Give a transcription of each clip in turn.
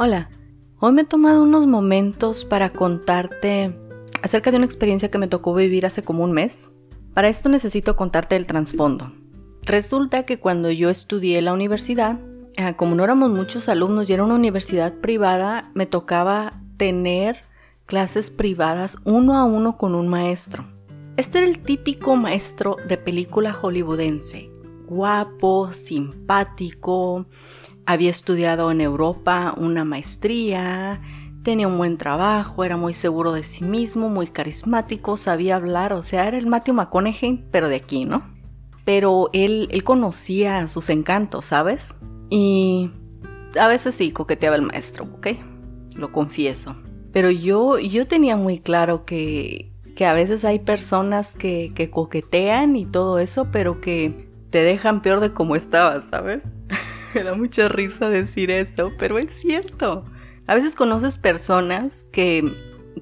Hola, hoy me he tomado unos momentos para contarte acerca de una experiencia que me tocó vivir hace como un mes. Para esto necesito contarte el trasfondo. Resulta que cuando yo estudié la universidad, eh, como no éramos muchos alumnos y era una universidad privada, me tocaba tener clases privadas uno a uno con un maestro. Este era el típico maestro de película hollywoodense, guapo, simpático, había estudiado en Europa una maestría, tenía un buen trabajo, era muy seguro de sí mismo, muy carismático, sabía hablar, o sea, era el Matthew McConaughey, pero de aquí, ¿no? Pero él, él conocía sus encantos, ¿sabes? Y a veces sí coqueteaba el maestro, ¿ok? Lo confieso. Pero yo, yo tenía muy claro que, que a veces hay personas que, que coquetean y todo eso, pero que te dejan peor de como estabas, ¿sabes? Me da mucha risa decir eso, pero es cierto. A veces conoces personas que,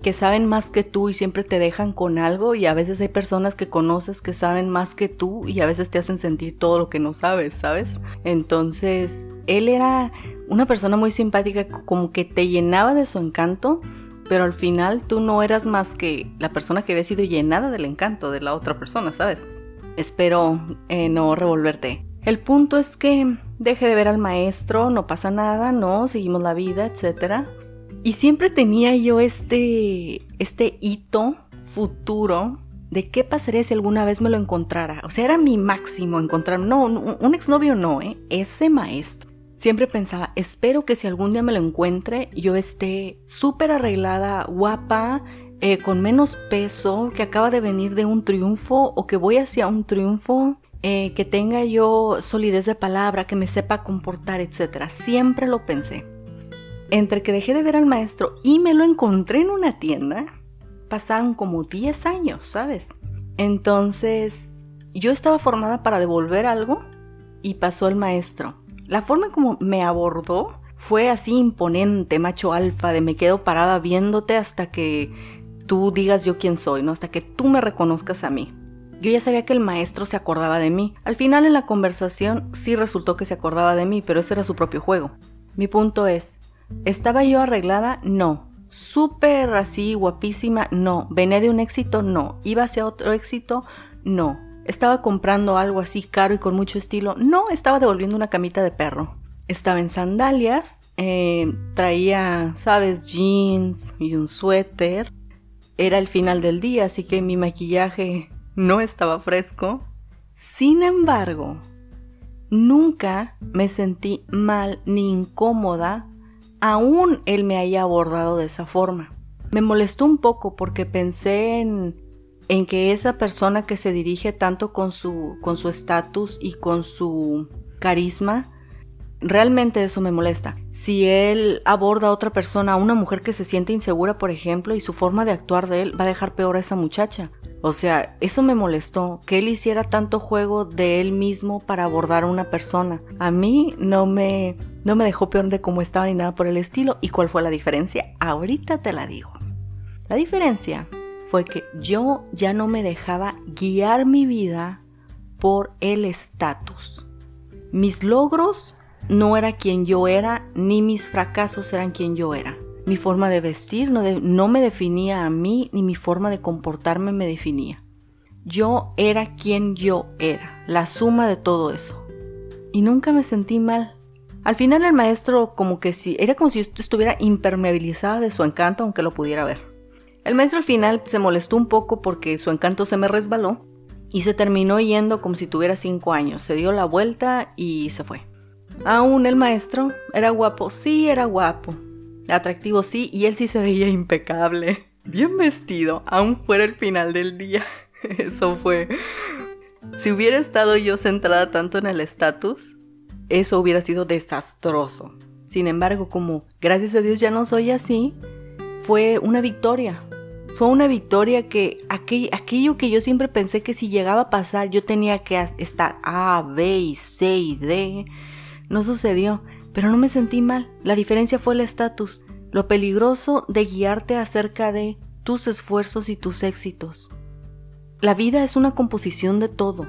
que saben más que tú y siempre te dejan con algo y a veces hay personas que conoces que saben más que tú y a veces te hacen sentir todo lo que no sabes, ¿sabes? Entonces, él era una persona muy simpática, como que te llenaba de su encanto, pero al final tú no eras más que la persona que había sido llenada del encanto de la otra persona, ¿sabes? Espero eh, no revolverte. El punto es que deje de ver al maestro, no pasa nada, no, seguimos la vida, etc. Y siempre tenía yo este, este hito futuro de qué pasaría si alguna vez me lo encontrara. O sea, era mi máximo encontrar, no, un exnovio no, ¿eh? ese maestro. Siempre pensaba, espero que si algún día me lo encuentre, yo esté súper arreglada, guapa, eh, con menos peso, que acaba de venir de un triunfo o que voy hacia un triunfo eh, que tenga yo solidez de palabra, que me sepa comportar, etc. Siempre lo pensé. Entre que dejé de ver al maestro y me lo encontré en una tienda, pasaron como 10 años, ¿sabes? Entonces, yo estaba formada para devolver algo y pasó el maestro. La forma como me abordó fue así imponente, macho alfa, de me quedo parada viéndote hasta que tú digas yo quién soy, ¿no? Hasta que tú me reconozcas a mí. Yo ya sabía que el maestro se acordaba de mí. Al final en la conversación sí resultó que se acordaba de mí, pero ese era su propio juego. Mi punto es, ¿estaba yo arreglada? No. ¿Súper así, guapísima? No. ¿Venía de un éxito? No. ¿Iba hacia otro éxito? No. ¿Estaba comprando algo así caro y con mucho estilo? No, estaba devolviendo una camita de perro. Estaba en sandalias, eh, traía, sabes, jeans y un suéter. Era el final del día, así que mi maquillaje no estaba fresco. Sin embargo, nunca me sentí mal ni incómoda, aún él me haya abordado de esa forma. Me molestó un poco porque pensé en, en que esa persona que se dirige tanto con su con su estatus y con su carisma Realmente eso me molesta. Si él aborda a otra persona, a una mujer que se siente insegura, por ejemplo, y su forma de actuar de él va a dejar peor a esa muchacha. O sea, eso me molestó, que él hiciera tanto juego de él mismo para abordar a una persona. A mí no me, no me dejó peor de cómo estaba ni nada por el estilo. ¿Y cuál fue la diferencia? Ahorita te la digo. La diferencia fue que yo ya no me dejaba guiar mi vida por el estatus. Mis logros no era quien yo era, ni mis fracasos eran quien yo era. Mi forma de vestir no, me definía a mí, ni mi forma de comportarme me definía. Yo era quien yo era, la suma de todo eso. Y nunca me sentí mal. Al final el maestro como que si era como si estuviera impermeabilizada de su encanto aunque lo pudiera ver. El maestro al final se molestó un poco porque su encanto se me resbaló y se terminó yendo como si tuviera cinco años. Se dio la vuelta y se fue. Aún el maestro era guapo, sí era guapo, Atractivo sí, y él sí se veía impecable. Bien vestido, aún fuera el final del día. Eso fue... Si hubiera estado yo centrada tanto en el estatus, eso hubiera sido desastroso. Sin embargo, como gracias a Dios ya no soy así, fue una victoria. Fue una victoria que aquello que yo siempre pensé que si llegaba a pasar yo tenía que estar A, B y C y D, no sucedió. Pero no me sentí mal. La diferencia fue el estatus, lo peligroso de guiarte acerca de tus esfuerzos y tus éxitos. La vida es una composición de todo,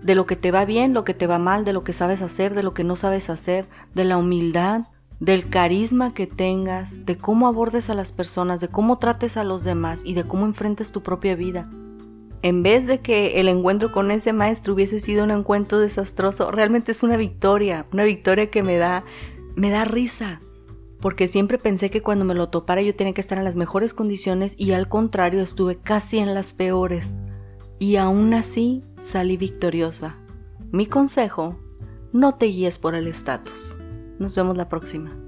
de lo que te va bien, lo que te va mal, de lo que sabes hacer, de lo que no sabes hacer, de la humildad, del carisma que tengas, de cómo abordes a las personas, de cómo trates a los demás y de cómo enfrentes tu propia vida. En vez de que el encuentro con ese maestro hubiese sido un encuentro desastroso, realmente es una victoria, una victoria que me da me da risa, porque siempre pensé que cuando me lo topara yo tenía que estar en las mejores condiciones y al contrario estuve casi en las peores. Y aún así salí victoriosa. Mi consejo, no te guíes por el estatus. Nos vemos la próxima.